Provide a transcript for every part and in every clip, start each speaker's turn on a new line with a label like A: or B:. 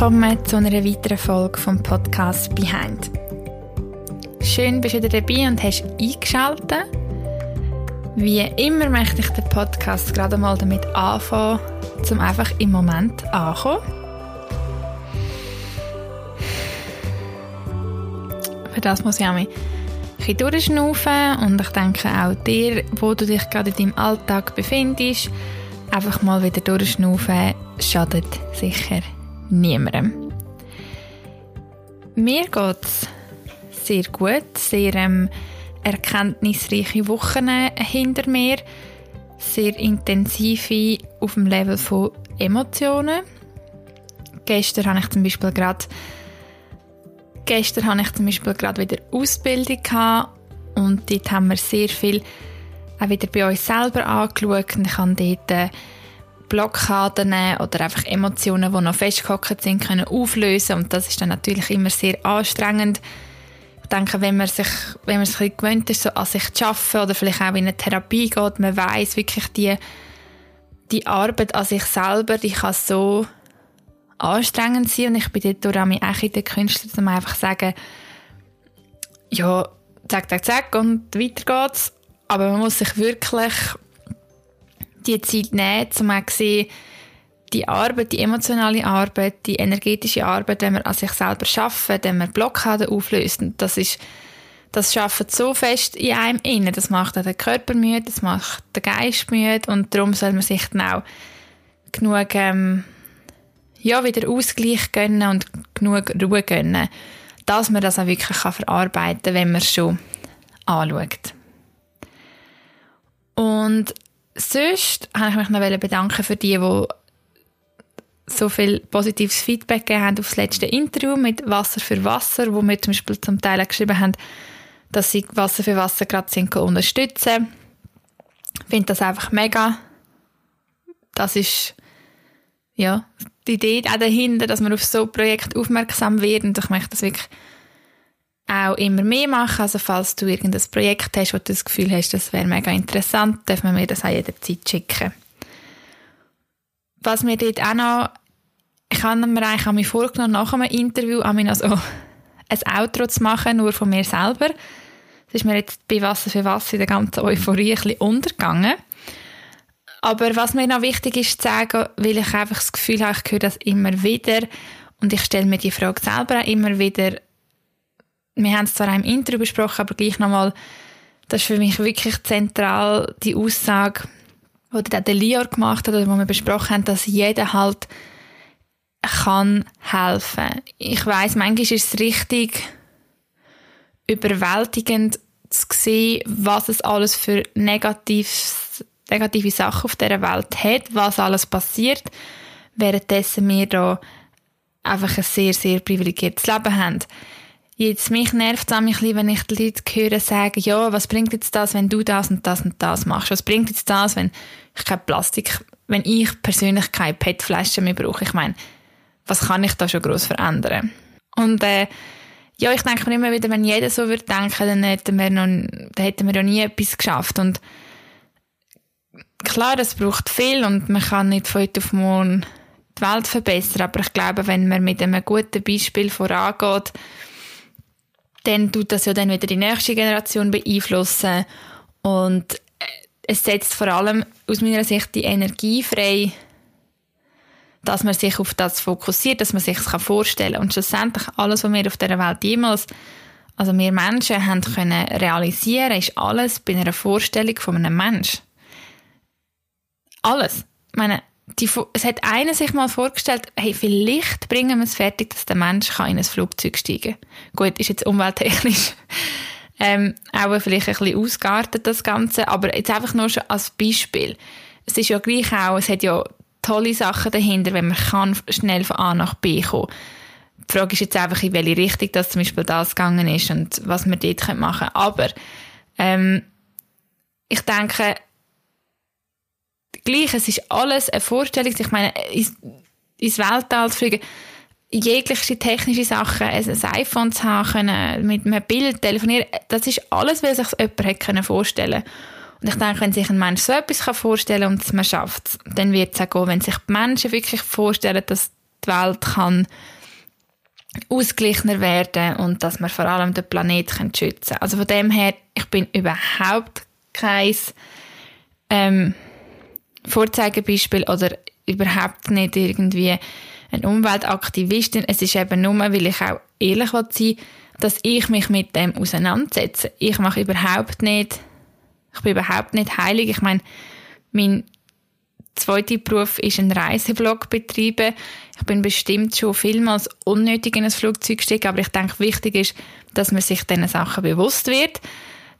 A: willkommen zu einer weiteren Folge vom Podcast Behind. Schön bist du wieder dabei und hast eingeschaltet. Wie immer möchte ich den Podcast gerade mal damit anfangen, zum einfach im Moment ankommen. Für das muss ich auch ein bisschen durchschnaufen und ich denke auch dir, wo du dich gerade in deinem Alltag befindest, einfach mal wieder durchschnaufen, schadet sicher niemandem. Mir geht es sehr gut, sehr ähm, erkenntnisreiche Wochen hinter mir, sehr intensive auf dem Level von Emotionen. Gestern habe ich zum Beispiel gerade gestern habe ich zum Beispiel gerade wieder Ausbildung gehabt und dort haben wir sehr viel auch wieder bei uns selber angeschaut und ich habe dort Blockaden oder einfach Emotionen, die noch festgehockt sind, können auflösen und das ist dann natürlich immer sehr anstrengend. Ich denke, wenn man sich, wenn man sich gewöhnt ist, so an sich zu arbeiten oder vielleicht auch in eine Therapie geht, man weiß wirklich die, die Arbeit an sich selber, die kann so anstrengend sein und ich bin dort auch in der Künstler, um einfach sagen, ja, zack, zack, zack und weiter geht's. Aber man muss sich wirklich die Zeit nehmen, um zu sehen, die Arbeit, die emotionale Arbeit, die energetische Arbeit, wenn man an sich selber arbeitet, wenn man Blockaden auflöst, das ist, das schafft so fest in einem innen. Das macht auch den Körper müde, das macht den Geist müde und darum soll man sich dann auch genug, ähm, ja, wieder Ausgleich gönnen und genug Ruhe gönnen, dass man das auch wirklich kann verarbeiten kann, wenn man es schon anschaut. Und sonst habe ich mich noch bedanken für die, die so viel positives Feedback gegeben haben auf das letzte Interview mit Wasser für Wasser, wo wir zum Beispiel zum Teil geschrieben haben, dass sie Wasser für Wasser gerade sind unterstützen. Ich finde das einfach mega. Das ist ja die Idee auch dahinter, dass man auf so ein Projekt aufmerksam wird und ich möchte das wirklich auch immer mehr machen. Also falls du irgendein Projekt hast, wo du das Gefühl hast, das wäre mega interessant, darf man mir das auch jederzeit schicken. Was mir dort auch noch, ich habe mir eigentlich an vorgenommen, nach einem Interview an mich so ein Outro zu machen, nur von mir selber. Das ist mir jetzt bei Wasser für Wasser in der ganzen Euphorie ein bisschen untergegangen. Aber was mir noch wichtig ist zu sagen, weil ich einfach das Gefühl habe, ich höre das immer wieder und ich stelle mir die Frage selber auch immer wieder, wir haben es zwar im Intro besprochen, aber gleich nochmal, das ist für mich wirklich zentral, die Aussage, die der Lior gemacht hat, oder wo wir besprochen haben, dass jeder halt kann helfen. Ich weiß, manchmal ist es richtig überwältigend zu sehen, was es alles für negative Sachen auf dieser Welt hat, was alles passiert, währenddessen wir da einfach ein sehr, sehr privilegiertes Leben haben. Jetzt mich nervt es ein bisschen, wenn ich die Leute höre sagen, ja, was bringt jetzt das, wenn du das und das und das machst? Was bringt jetzt das, wenn ich kein Plastik, wenn ich persönlich keine PET-Flaschen mehr brauche? Ich meine, was kann ich da schon groß verändern? Und äh, ja, ich denke mir immer wieder, wenn jeder so würde denken, dann hätten wir noch, dann hätten wir ja nie etwas geschafft. Und klar, es braucht viel und man kann nicht von heute auf morgen die Welt verbessern, aber ich glaube, wenn man mit einem guten Beispiel vorangeht, dann tut das ja dann wieder die nächste Generation beeinflussen und äh, es setzt vor allem aus meiner Sicht die Energie frei, dass man sich auf das fokussiert, dass man sich das vorstellen kann. Und schlussendlich alles, was wir auf dieser Welt jemals, also wir Menschen haben können realisieren, ist alles bei einer Vorstellung von einem Mensch. Alles. Ich meine, die, es hat einer sich mal vorgestellt, hey, vielleicht bringen wir es fertig, dass der Mensch kann in ein Flugzeug steigen kann. Gut, ist jetzt umwelttechnisch ähm, auch vielleicht ein bisschen ausgeartet, das Ganze, aber jetzt einfach nur schon als Beispiel. Es ist ja gleich auch, es hat ja tolle Sachen dahinter, wenn man kann schnell von A nach B kommen Die Frage ist jetzt einfach, in welche Richtung das zum Beispiel das gegangen ist und was man dort machen können. Aber ähm, ich denke, gleich, es ist alles eine Vorstellung. Ich meine, ins, ins Weltall zu fliegen, jegliche technische Sachen, ein iPhone zu haben, können, mit einem Bild telefonieren, das ist alles, was sich jemand hätte können vorstellen Und ich denke, wenn sich ein Mensch so etwas vorstellen kann und man schafft dann wird es auch gehen. Wenn sich die Menschen wirklich vorstellen, dass die Welt kann ausgeglichener werden und dass wir vor allem den Planeten schützen können. Also von dem her, ich bin überhaupt kein ähm, Vorzeigebeispiel oder überhaupt nicht irgendwie eine Umweltaktivistin. Es ist eben nur, weil ich auch ehrlich sein will, dass ich mich mit dem auseinandersetze. Ich mache überhaupt nicht, ich bin überhaupt nicht heilig. Ich meine, mein zweiter Beruf ist ein Reisevlog betreiben. Ich bin bestimmt schon vielmals unnötig in ein Flugzeug gestiegen, aber ich denke, wichtig ist, dass man sich diesen Sachen bewusst wird,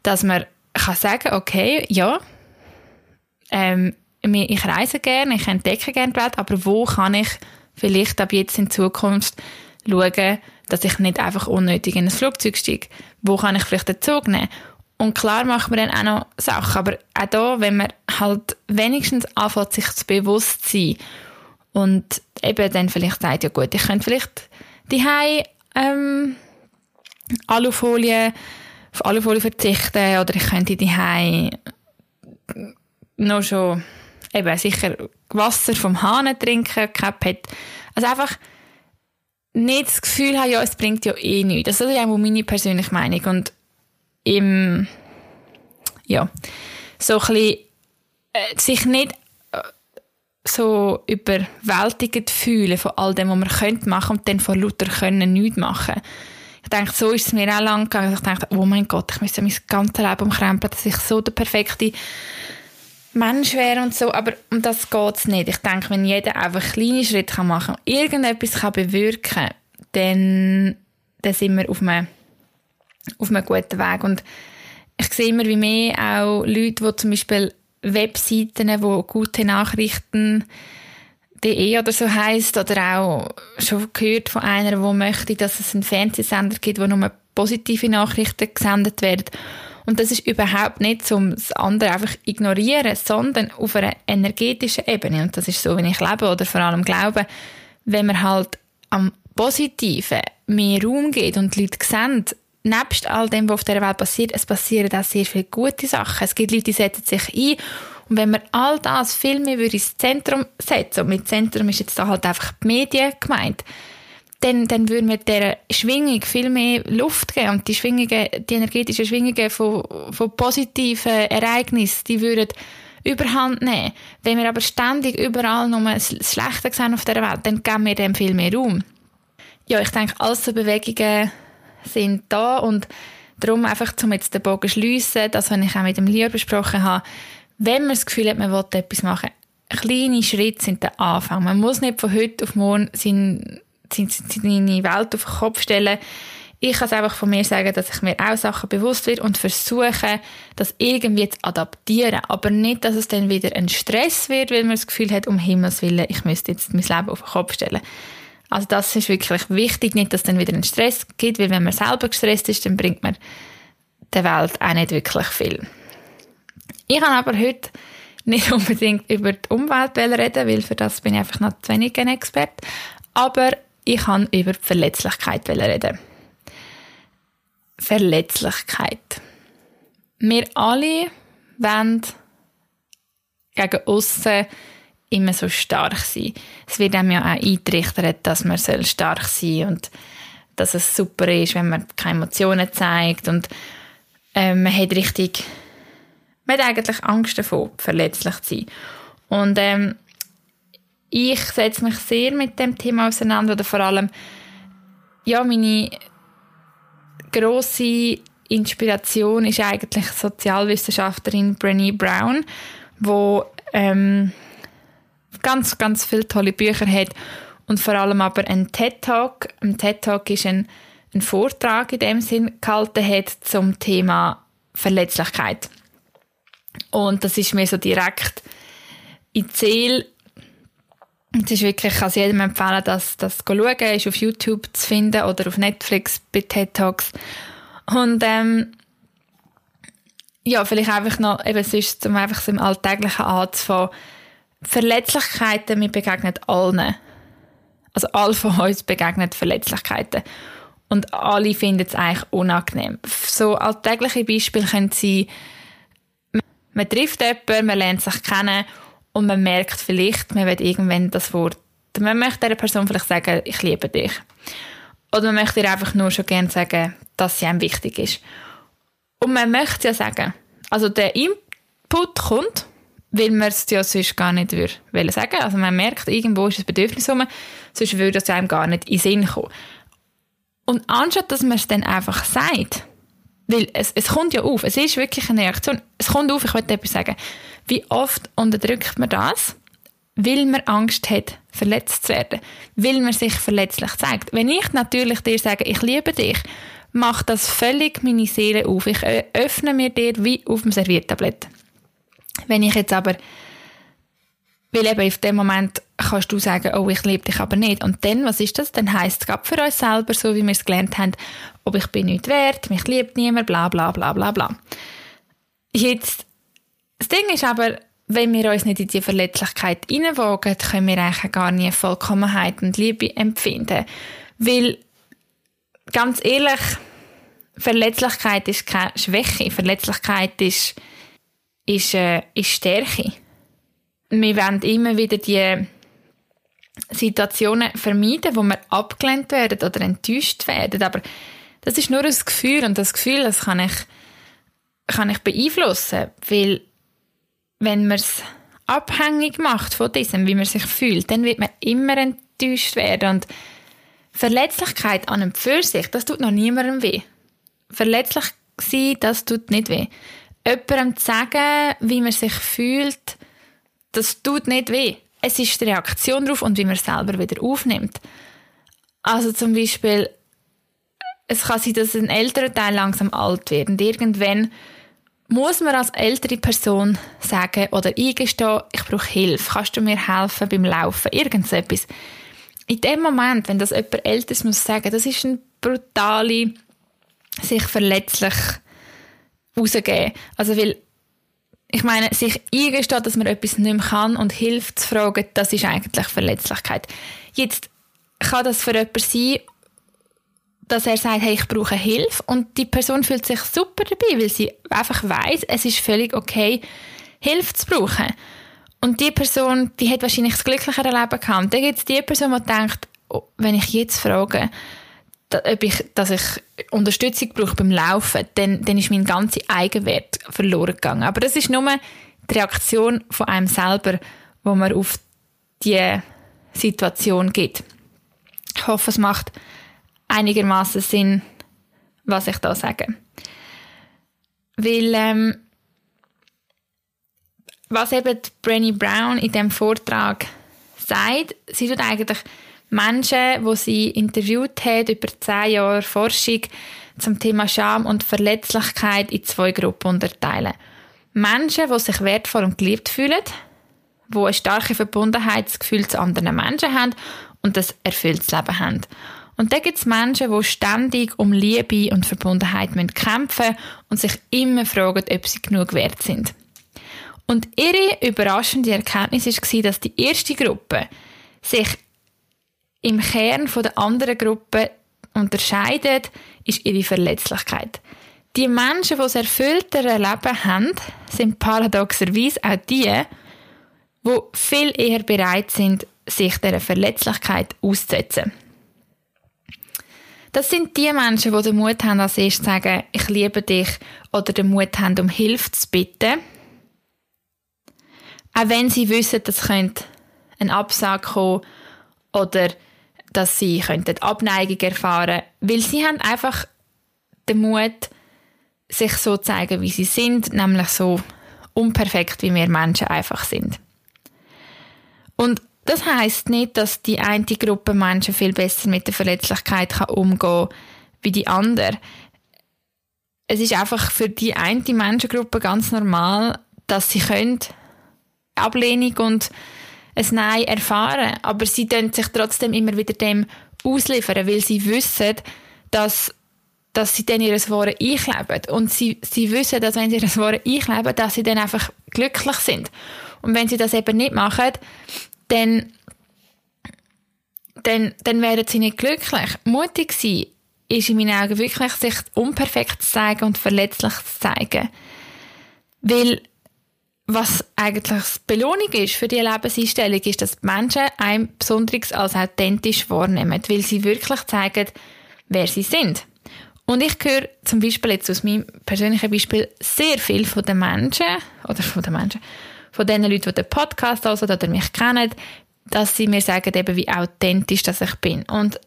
A: dass man kann sagen, okay, ja, ähm, ich reise gerne, ich entdecke gerne die Welt, aber wo kann ich vielleicht ab jetzt in Zukunft schauen, dass ich nicht einfach unnötig in ein Flugzeug steige? Wo kann ich vielleicht den Zug nehmen? Und klar macht man dann auch noch Sachen, aber auch da, wenn man halt wenigstens anfängt, sich zu bewusst sein und eben dann vielleicht sagt, ja gut, ich könnte vielleicht die ähm, Alufolie, auf Alufolie verzichten oder ich könnte die noch schon eben sicher Wasser vom Hahn trinken, kein Pet. Also einfach nicht das Gefühl haben, ja, es bringt ja eh nichts. Das ist auch meine persönliche Meinung. Und im, ja, so ein bisschen, äh, sich nicht äh, so überwältigend fühlen von all dem, was man könnte machen und dann vor lauter können nichts machen. Ich denke, so ist es mir auch lang gegangen. Ich dachte, oh mein Gott, ich müsste mein ganzes Leben umkrempeln, dass ich so der perfekte Mensch wäre und so, aber um das geht es nicht. Ich denke, wenn jeder einfach kleine Schritte machen kann, irgendetwas kann bewirken dann, dann sind wir auf einem, auf einem guten Weg. Und ich sehe immer wie mehr auch Leute, die zum Beispiel Webseiten, wo gute Nachrichten .de oder so heißt oder auch schon gehört von einer, die möchte, dass es einen Fernsehsender gibt, wo nur positive Nachrichten gesendet werden. Und das ist überhaupt nicht, um das andere einfach ignorieren, sondern auf einer energetischen Ebene. Und das ist so, wie ich lebe oder vor allem glaube, wenn man halt am Positiven mehr Raum geht und die Leute sehen, nebst all dem, was auf der Welt passiert, es passieren auch sehr viele gute Sachen. Es gibt Leute, die setzen sich ein und wenn man all das viel mehr ins Zentrum setzen, und mit Zentrum ist jetzt da halt einfach die Medien gemeint, dann, dann würden wir der Schwingung viel mehr Luft geben und die Schwingungen, die energetischen Schwingungen von, von positiven Ereignissen, die würden überhand nehmen. Wenn wir aber ständig überall nur das Schlechte sehen auf der Welt, dann geben wir dem viel mehr Raum. Ja, ich denke, all so Bewegungen sind da und darum einfach, um jetzt den Bogen schliessen, das, was ich auch mit dem Leo besprochen habe, wenn man das Gefühl hat, man will etwas machen, kleine Schritte sind der Anfang. Man muss nicht von heute auf morgen sein seine Welt auf den Kopf stellen. Ich kann es einfach von mir sagen, dass ich mir auch Sachen bewusst wird und versuche, das irgendwie zu adaptieren. Aber nicht, dass es dann wieder ein Stress wird, weil man das Gefühl hat, um Himmels Willen, ich müsste jetzt mein Leben auf den Kopf stellen. Also das ist wirklich wichtig, nicht, dass es dann wieder einen Stress gibt, weil wenn man selber gestresst ist, dann bringt man der Welt auch nicht wirklich viel. Ich kann aber heute nicht unbedingt über die Umwelt reden, weil für das bin ich einfach noch zu wenig ein Experte. Aber ich kann über die Verletzlichkeit reden. Verletzlichkeit. Wir alle wollen gegen aussen immer so stark sein. Es wird einem ja auch eintrichtert, dass man stark sein soll und dass es super ist, wenn man keine Emotionen zeigt und äh, man hat richtig, man hat eigentlich Angst davor, verletzlich zu sein. Und ähm, ich setze mich sehr mit dem Thema auseinander oder vor allem ja meine große Inspiration ist eigentlich Sozialwissenschaftlerin Brené Brown, wo ähm, ganz ganz viele tolle Bücher hat und vor allem aber ein TED Talk. Ein TED Talk ist ein, ein Vortrag in dem Sinn gehalten hat zum Thema Verletzlichkeit und das ist mir so direkt in Ziel es ist wirklich, ich kann es jedem empfehlen, das, zu schauen, ist auf YouTube zu finden oder auf Netflix bei TED Talks. Und, ähm, ja, vielleicht einfach noch, eben sonst, um einfach so im Alltäglichen anzufangen. Verletzlichkeiten, wir begegnen allen. Also alle von uns begegnen Verletzlichkeiten. Und alle finden es eigentlich unangenehm. So alltägliche Beispiele können sein, man trifft jemanden, man lernt sich kennen und man merkt vielleicht, man wird irgendwann das Wort. Man möchte dieser Person vielleicht sagen, ich liebe dich. Oder man möchte ihr einfach nur schon gerne sagen, dass sie einem wichtig ist. Und man möchte ja sagen, also der Input kommt, weil man es ja sonst gar nicht würde sagen. Also man merkt, irgendwo ist das Bedürfnis rum, sonst würde es einem gar nicht in den Sinn kommen. Und anstatt, dass man es dann einfach sagt, weil es, es kommt ja auf, es ist wirklich eine Reaktion, es kommt auf, ich wollte etwas sagen. Wie oft unterdrückt man das, weil man Angst hat, verletzt zu werden, weil man sich verletzlich zeigt. Wenn ich natürlich dir sage, ich liebe dich, macht das völlig meine Seele auf. Ich öffne mir dir wie auf dem Serviertablett. Wenn ich jetzt aber, weil eben in dem Moment kannst du sagen, oh, ich liebe dich aber nicht. Und dann, was ist das? Dann heisst es für uns selber, so wie wir es gelernt haben, ob ich bin nicht wert, mich liebt niemand, bla bla bla bla bla. Jetzt, das Ding ist aber, wenn wir uns nicht in die Verletzlichkeit hineinwagen, können wir eigentlich gar nie Vollkommenheit und Liebe empfinden. Weil, ganz ehrlich, Verletzlichkeit ist keine Schwäche. Verletzlichkeit ist, ist, äh, ist Stärke. Wir wollen immer wieder die Situationen vermeiden, wo wir abgelehnt werden oder enttäuscht werden. Aber das ist nur ein Gefühl und das Gefühl, das kann ich, kann ich beeinflussen, weil wenn man es abhängig macht von diesem, wie man sich fühlt, dann wird man immer enttäuscht werden und Verletzlichkeit an einem Pfirsich, das tut noch niemandem weh. Verletzlich sein, das tut nicht weh. Jemandem zu sagen, wie man sich fühlt, das tut nicht weh es ist die Reaktion darauf und wie man es selber wieder aufnimmt. Also zum Beispiel, es kann sein, dass ein älterer Teil langsam alt wird und irgendwann muss man als ältere Person sagen oder eingestehen, ich brauche Hilfe, kannst du mir helfen beim Laufen, irgendetwas. In dem Moment, wenn das jemand Älteres muss sagen, das ist eine brutale, sich verletzlich rausgeben. Also weil ich meine, sich eingestehen, dass man etwas nicht mehr kann und Hilfe zu fragen, das ist eigentlich Verletzlichkeit. Jetzt kann das für jemanden sein, dass er sagt, hey, ich brauche Hilfe und die Person fühlt sich super dabei, weil sie einfach weiß, es ist völlig okay, Hilfe zu brauchen. Und die Person, die hat wahrscheinlich das glücklichere Leben gehabt. Dann gibt es die Person, die denkt, oh, wenn ich jetzt frage, ob ich, dass ich Unterstützung brauche beim Laufen, dann, dann ist mein ganzer Eigenwert verloren gegangen. Aber das ist nur die Reaktion von einem selber, wo man auf die Situation gibt. Ich hoffe, es macht einigermaßen Sinn, was ich da sage. Weil, ähm, was eben Brenny Brown in dem Vortrag sagt, sie tut eigentlich Menschen, die sie interviewt hat, über zehn Jahre Forschung zum Thema Scham und Verletzlichkeit in zwei Gruppen unterteilen. Menschen, die sich wertvoll und geliebt fühlen, die ein starkes Verbundenheitsgefühl zu anderen Menschen haben und ein erfülltes Leben haben. Und dann gibt es Menschen, die ständig um Liebe und Verbundenheit kämpfen und sich immer fragen, ob sie genug wert sind. Und ihre überraschende Erkenntnis war, dass die erste Gruppe sich im Kern von der anderen Gruppe unterscheidet, ist ihre Verletzlichkeit. Die Menschen, die das erfülltere Leben haben, sind paradoxerweise auch die, die viel eher bereit sind, sich dieser Verletzlichkeit auszusetzen. Das sind die Menschen, die den Mut haben, als erstes zu sagen, ich liebe dich, oder den Mut haben, um Hilfe zu bitten. Auch wenn sie wissen, dass könnte ein Absag kommen oder dass sie könnten Abneigung erfahren weil sie haben einfach den Mut, sich so zu zeigen, wie sie sind, nämlich so unperfekt, wie wir Menschen einfach sind. Und das heißt nicht, dass die eine Gruppe Menschen viel besser mit der Verletzlichkeit kann umgehen wie die andere. Es ist einfach für die eine Menschengruppe ganz normal, dass sie Ablehnung und ein Nein erfahren, aber sie tun sich trotzdem immer wieder dem ausliefern, weil sie wissen, dass dass sie dann ihre Worte einkleben. Und sie, sie wissen, dass wenn sie ihre Worte einkleben, dass sie dann einfach glücklich sind. Und wenn sie das eben nicht machen, dann, dann, dann werden sie nicht glücklich. Mutig sein ist in meinen Augen wirklich, sich unperfekt zu zeigen und verletzlich zu zeigen. Weil was eigentlich die Belohnung ist für die Lebenseinstellung, ist, dass die Menschen ein Besonderes als authentisch wahrnehmen, weil sie wirklich zeigen, wer sie sind. Und ich höre zum Beispiel jetzt aus meinem persönlichen Beispiel sehr viel von den Menschen, oder von den Menschen, von den Leuten, die den Podcast hören oder mich kennen, dass sie mir sagen, eben, wie authentisch dass ich bin. Und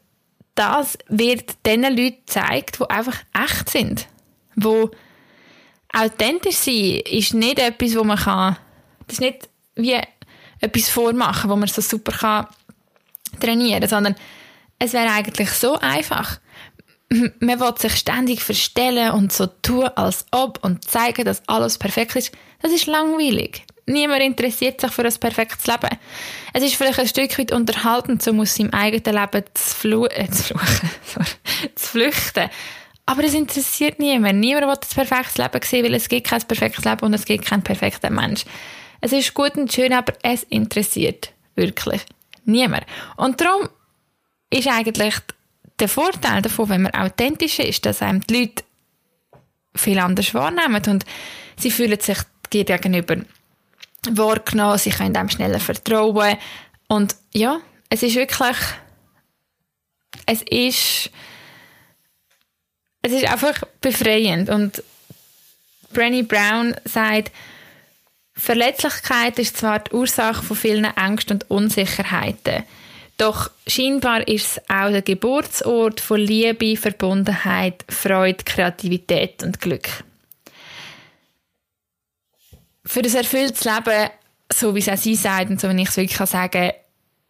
A: das wird den Leuten gezeigt, die einfach echt sind. Wo authentisch sein ist nicht etwas, wo man kann, das ist nicht wie etwas vormachen, wo man so super kann trainieren, sondern es wäre eigentlich so einfach. Man will sich ständig verstellen und so tun, als ob und zeigen, dass alles perfekt ist. Das ist langweilig. Niemand interessiert sich für ein perfektes Leben. Es ist vielleicht ein Stück weit unterhaltend, um aus seinem eigenen Leben zu, flu äh, zu, fluchen, zu flüchten. Aber es interessiert niemand. Niemand will das perfektes Leben sehen, weil es gibt kein perfektes Leben und es gibt keinen perfekten Mensch. Es ist gut und schön, aber es interessiert wirklich niemand. Und darum ist eigentlich der Vorteil davon, wenn man authentisch ist, dass einem die Leute viel anders wahrnehmen und sie fühlen sich gegenüber wahrgenommen, sie können einem schneller vertrauen und ja, es ist wirklich es ist es ist einfach befreiend und Brenny Brown sagt, Verletzlichkeit ist zwar die Ursache von vielen Ängsten und Unsicherheiten, doch scheinbar ist es auch der Geburtsort von Liebe, Verbundenheit, Freude, Kreativität und Glück. Für ein erfülltes Leben, so wie es auch sie sagt und so wie ich es wirklich sagen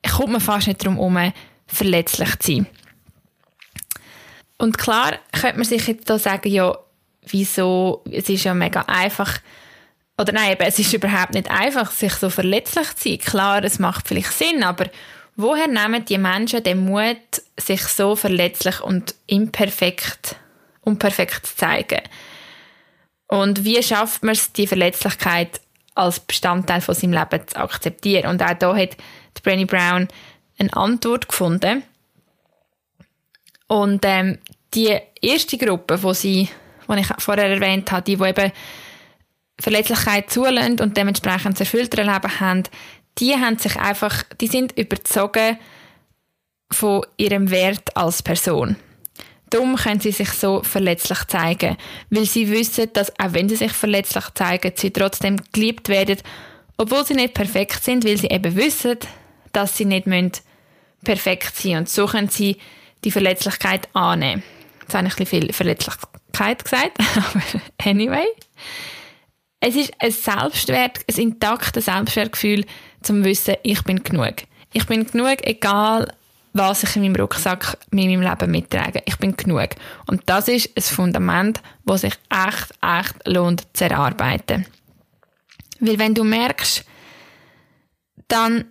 A: kann, kommt man fast nicht darum herum, verletzlich zu sein. Und klar könnte man sich jetzt da sagen, ja, wieso, es ist ja mega einfach, oder nein, eben, es ist überhaupt nicht einfach, sich so verletzlich zu sein. Klar, es macht vielleicht Sinn, aber woher nehmen die Menschen den Mut, sich so verletzlich und imperfekt, unperfekt zu zeigen? Und wie schafft man es, die Verletzlichkeit als Bestandteil von seinem Leben zu akzeptieren? Und auch da hat Brenny Brown eine Antwort gefunden. Und ähm, die erste Gruppe, wo sie, die ich vorher erwähnt habe, die, die eben Verletzlichkeit zulassen und dementsprechend ein erfüllteres Leben haben, die haben sich einfach, die sind überzogen von ihrem Wert als Person. Darum können sie sich so verletzlich zeigen, weil sie wissen, dass auch wenn sie sich verletzlich zeigen, sie trotzdem geliebt werden, obwohl sie nicht perfekt sind, weil sie eben wissen, dass sie nicht perfekt sein müssen. Und so können sie die Verletzlichkeit annehmen. Jetzt habe ich ein viel Verletzlichkeit gesagt, aber anyway. Es ist ein Selbstwert, ein intaktes Selbstwertgefühl, zum Wissen, ich bin genug. Ich bin genug, egal was ich in meinem Rucksack in meinem Leben mittrage. Ich bin genug. Und das ist ein Fundament, das sich echt, echt lohnt zu erarbeiten. Weil wenn du merkst, dann,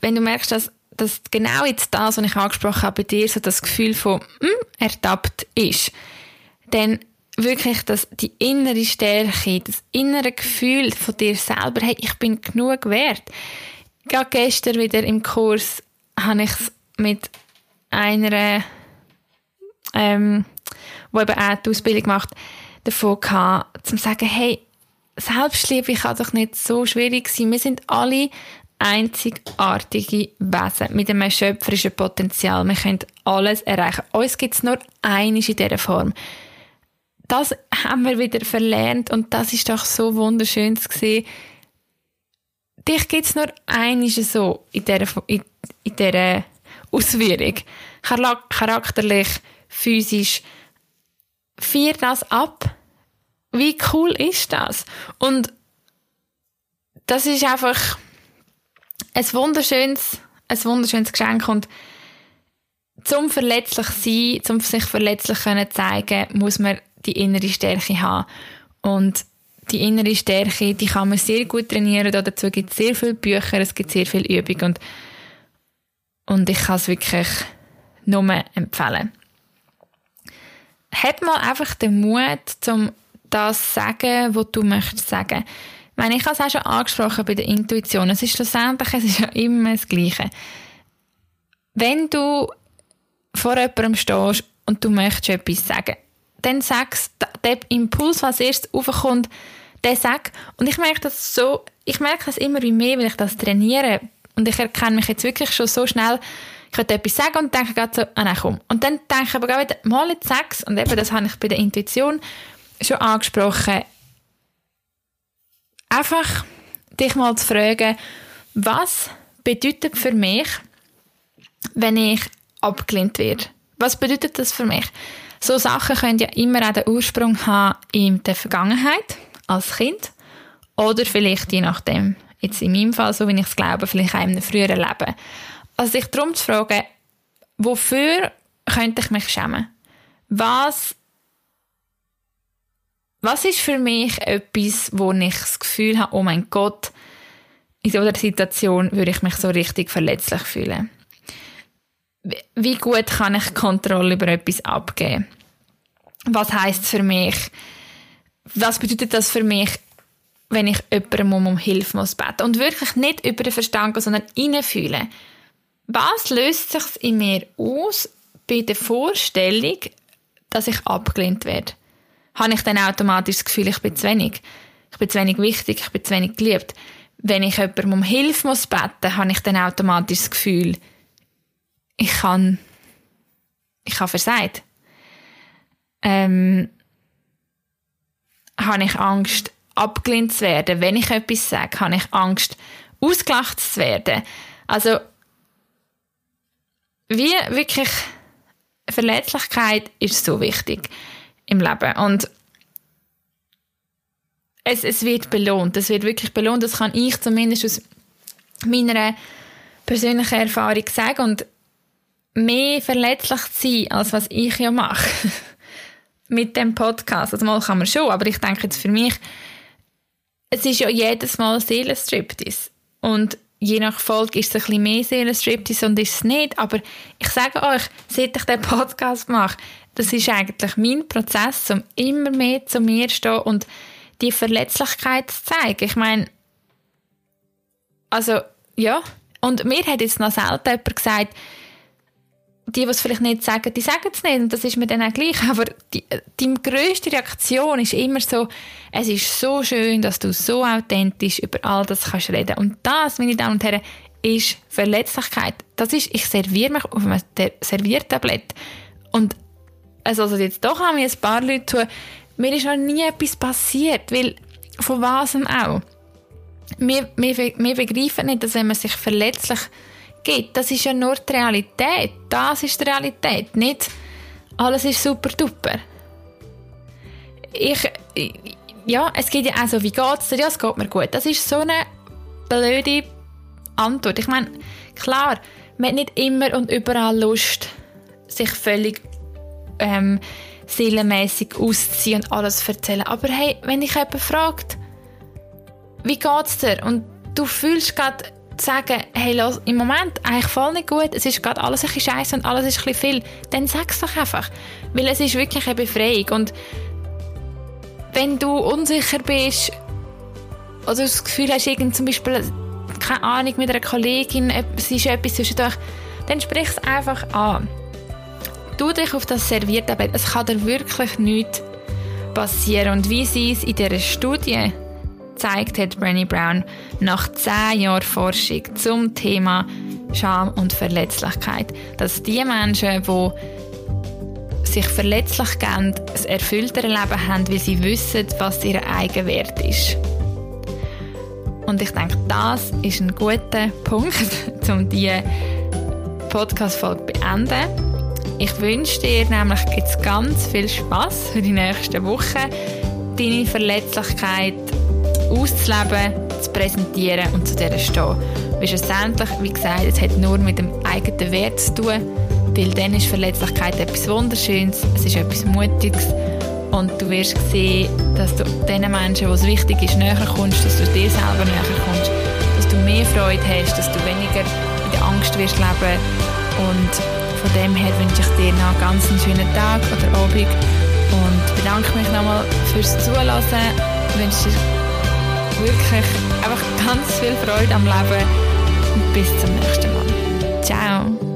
A: wenn du merkst, dass dass genau jetzt das, was ich angesprochen habe, bei dir so das Gefühl von hm, ertappt ist, dann wirklich das, die innere Stärke, das innere Gefühl von dir selber, hey, ich bin genug wert. Gerade gestern wieder im Kurs habe ich es mit einer, ähm, die eben auch die Ausbildung macht, davon gehabt, zu sagen, hey, Selbstliebe kann doch nicht so schwierig sein. Wir sind alle einzigartige Wesen mit einem schöpferischen Potenzial. Wir können alles erreichen. Uns gibt es nur eines in dieser Form. Das haben wir wieder verlernt und das ist doch so wunderschön zu sehen. Dich gibt es nur eines so in dieser, in, in dieser Ausführung. Charakterlich, physisch. Vier das ab. Wie cool ist das? Und das ist einfach ein wunderschönes, ein wunderschönes Geschenk und zum verletzlich sein, zum sich verletzlich können zeigen, muss man die innere Stärke haben. Und die innere Stärke, die kann man sehr gut trainieren. Dazu gibt es sehr viele Bücher, es gibt sehr viel Übung und, und ich kann es wirklich nur empfehlen. Hab mal einfach den Mut, um das zu sagen, was du möchtest sagen. Meine, ich habe es auch schon angesprochen bei der Intuition. Es ist schlussendlich, es ist ja immer das Gleiche. Wenn du vor jemandem stehst und du möchtest etwas sagen, dann sagst der Impuls, was erst aufkommt, der sagt, und ich merke das so, ich merke das immer wie mehr, wenn ich das trainiere. Und ich erkenne mich jetzt wirklich schon so schnell, ich könnte etwas sagen und denke gerade so, ah nein, komm. Und dann denke ich aber gerade wieder, mal jetzt sag's, und eben das habe ich bei der Intuition schon angesprochen, einfach dich mal zu fragen, was bedeutet für mich, wenn ich abgelehnt werde? Was bedeutet das für mich? So Sachen können ja immer auch den Ursprung haben in der Vergangenheit, als Kind, oder vielleicht je nachdem, jetzt in meinem Fall, so wie ich es glaube, vielleicht auch in einem früheren Leben. Also sich darum zu fragen, wofür könnte ich mich schämen? Was, was ist für mich etwas, wo ich das Gefühl habe, oh mein Gott, in so einer Situation würde ich mich so richtig verletzlich fühlen. Wie gut kann ich Kontrolle über etwas abgeben? Was heißt für mich? Was bedeutet das für mich, wenn ich jemandem um Hilfe muss beten und wirklich nicht über den Verstand gehen, sondern reinfühlen? Was löst sich in mir aus bei der Vorstellung, dass ich abgelehnt werde? Habe ich dann automatisch das Gefühl, ich bin zu wenig? Ich bin zu wenig wichtig, ich bin zu wenig geliebt? wenn ich jemandem um Hilfe muss beten, habe ich dann automatisch das Gefühl, ich kann, ich habe versagt. Ähm, habe ich Angst, abgelehnt zu werden. Wenn ich etwas sage, habe ich Angst, ausgelacht zu werden. Also, wie wirklich Verletzlichkeit ist so wichtig im Leben. Und es, es wird belohnt. Es wird wirklich belohnt. Das kann ich zumindest aus meiner persönlichen Erfahrung sagen. Und mehr verletzlich zu sein, als was ich ja mache. Mit dem Podcast. Also mal kann man schon, aber ich denke jetzt für mich, es ist ja jedes Mal Seelenstriptease. Und je nach Folge ist es ein bisschen mehr Seelenstriptease und ist es nicht. Aber ich sage euch, seit ich den Podcast mache, das ist eigentlich mein Prozess, um immer mehr zu mir zu stehen und die Verletzlichkeit zu zeigen. Ich meine, also, ja. Und mir hat jetzt noch selten jemand gesagt, die, die es vielleicht nicht sagen, die sagen es nicht und das ist mir dann auch gleich. Aber die, die grösste Reaktion ist immer so, es ist so schön, dass du so authentisch über all das kannst reden. Und das, meine Damen und Herren, ist Verletzlichkeit. Das ist, ich serviere mich auf einem Serviertablett. Und also, also jetzt doch haben wir ein paar Leute zu, mir ist noch nie etwas passiert, weil von was auch. Wir, wir, wir begreifen nicht, dass wenn man sich verletzlich gibt, das ist ja nur die Realität. Das ist die Realität, nicht alles ist super duper. Ich, ja, es geht ja auch so, wie geht es dir? Ja, es geht mir gut. Das ist so eine blöde Antwort. Ich meine, klar, man hat nicht immer und überall Lust, sich völlig ähm, seelenmäßig ausziehen und alles erzählen. Aber hey, wenn dich jemand fragt, wie geht's dir? Und du fühlst gerade sagen, hey, los, im Moment eigentlich voll nicht gut, es ist gerade alles ein bisschen scheiße und alles ist ein bisschen viel, dann sag es doch einfach. Weil es ist wirklich eine Befreiung. Und wenn du unsicher bist oder das Gefühl hast, irgend zum Beispiel, keine Ahnung, mit einer Kollegin, es ist etwas zwischen euch, dann sprich es einfach an. Tu dich auf das servierte Bett. Es kann dir wirklich nichts passieren. Und wie sie es in dieser Studie zeigt hat, Brené Brown, nach zehn Jahren Forschung zum Thema Scham und Verletzlichkeit, dass die Menschen, die sich verletzlich geben, ein erfüllteres Leben haben, weil sie wissen, was ihr Eigenwert ist. Und ich denke, das ist ein guter Punkt, um diese Podcast-Folge zu beenden. Ich wünsche dir nämlich jetzt ganz viel Spaß für die nächsten Wochen, deine Verletzlichkeit auszuleben, zu präsentieren und zu dieser stehen. Schlussendlich, wie gesagt, es hat nur mit dem eigenen Wert zu tun, weil dann ist Verletzlichkeit etwas Wunderschönes, es ist etwas Mutiges und du wirst sehen, dass du den Menschen, wo es wichtig ist, näher kommst, dass du dir selber näher kommst, dass du mehr Freude hast, dass du weniger in der Angst wirst leben und von dem her wünsche ich dir noch einen ganz schönen Tag oder Abend und bedanke mich nochmal fürs Zuhören. Ich wünsche dir wirklich einfach ganz viel Freude am Leben und bis zum nächsten Mal. Ciao!